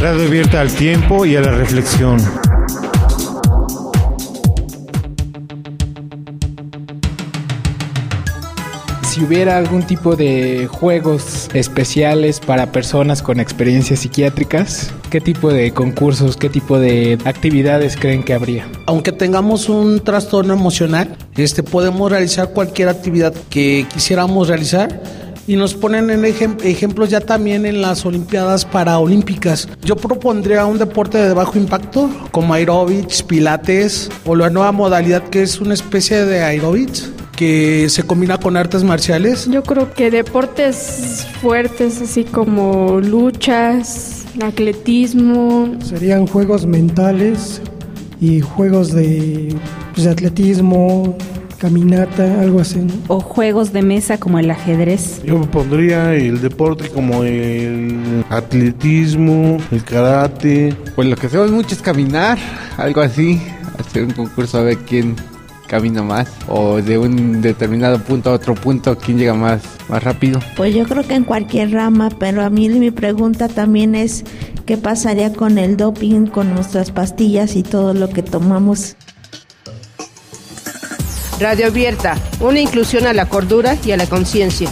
Radio abierta al tiempo y a la reflexión. Si hubiera algún tipo de juegos especiales para personas con experiencias psiquiátricas, ¿qué tipo de concursos, qué tipo de actividades creen que habría? Aunque tengamos un trastorno emocional, este, podemos realizar cualquier actividad que quisiéramos realizar y nos ponen en ejemplos ya también en las Olimpiadas Paraolímpicas. Yo propondría un deporte de bajo impacto como aerobics, pilates o la nueva modalidad que es una especie de aerobics que se combina con artes marciales. Yo creo que deportes fuertes así como luchas, atletismo. Serían juegos mentales y juegos de, pues, de atletismo, caminata, algo así. O juegos de mesa como el ajedrez. Yo pondría el deporte como el atletismo, el karate. Pues lo que hacemos mucho es caminar, algo así. Hacer un concurso a ver quién camina más o de un determinado punto a otro punto quién llega más más rápido. Pues yo creo que en cualquier rama, pero a mí mi pregunta también es qué pasaría con el doping, con nuestras pastillas y todo lo que tomamos. Radio Abierta, una inclusión a la cordura y a la conciencia.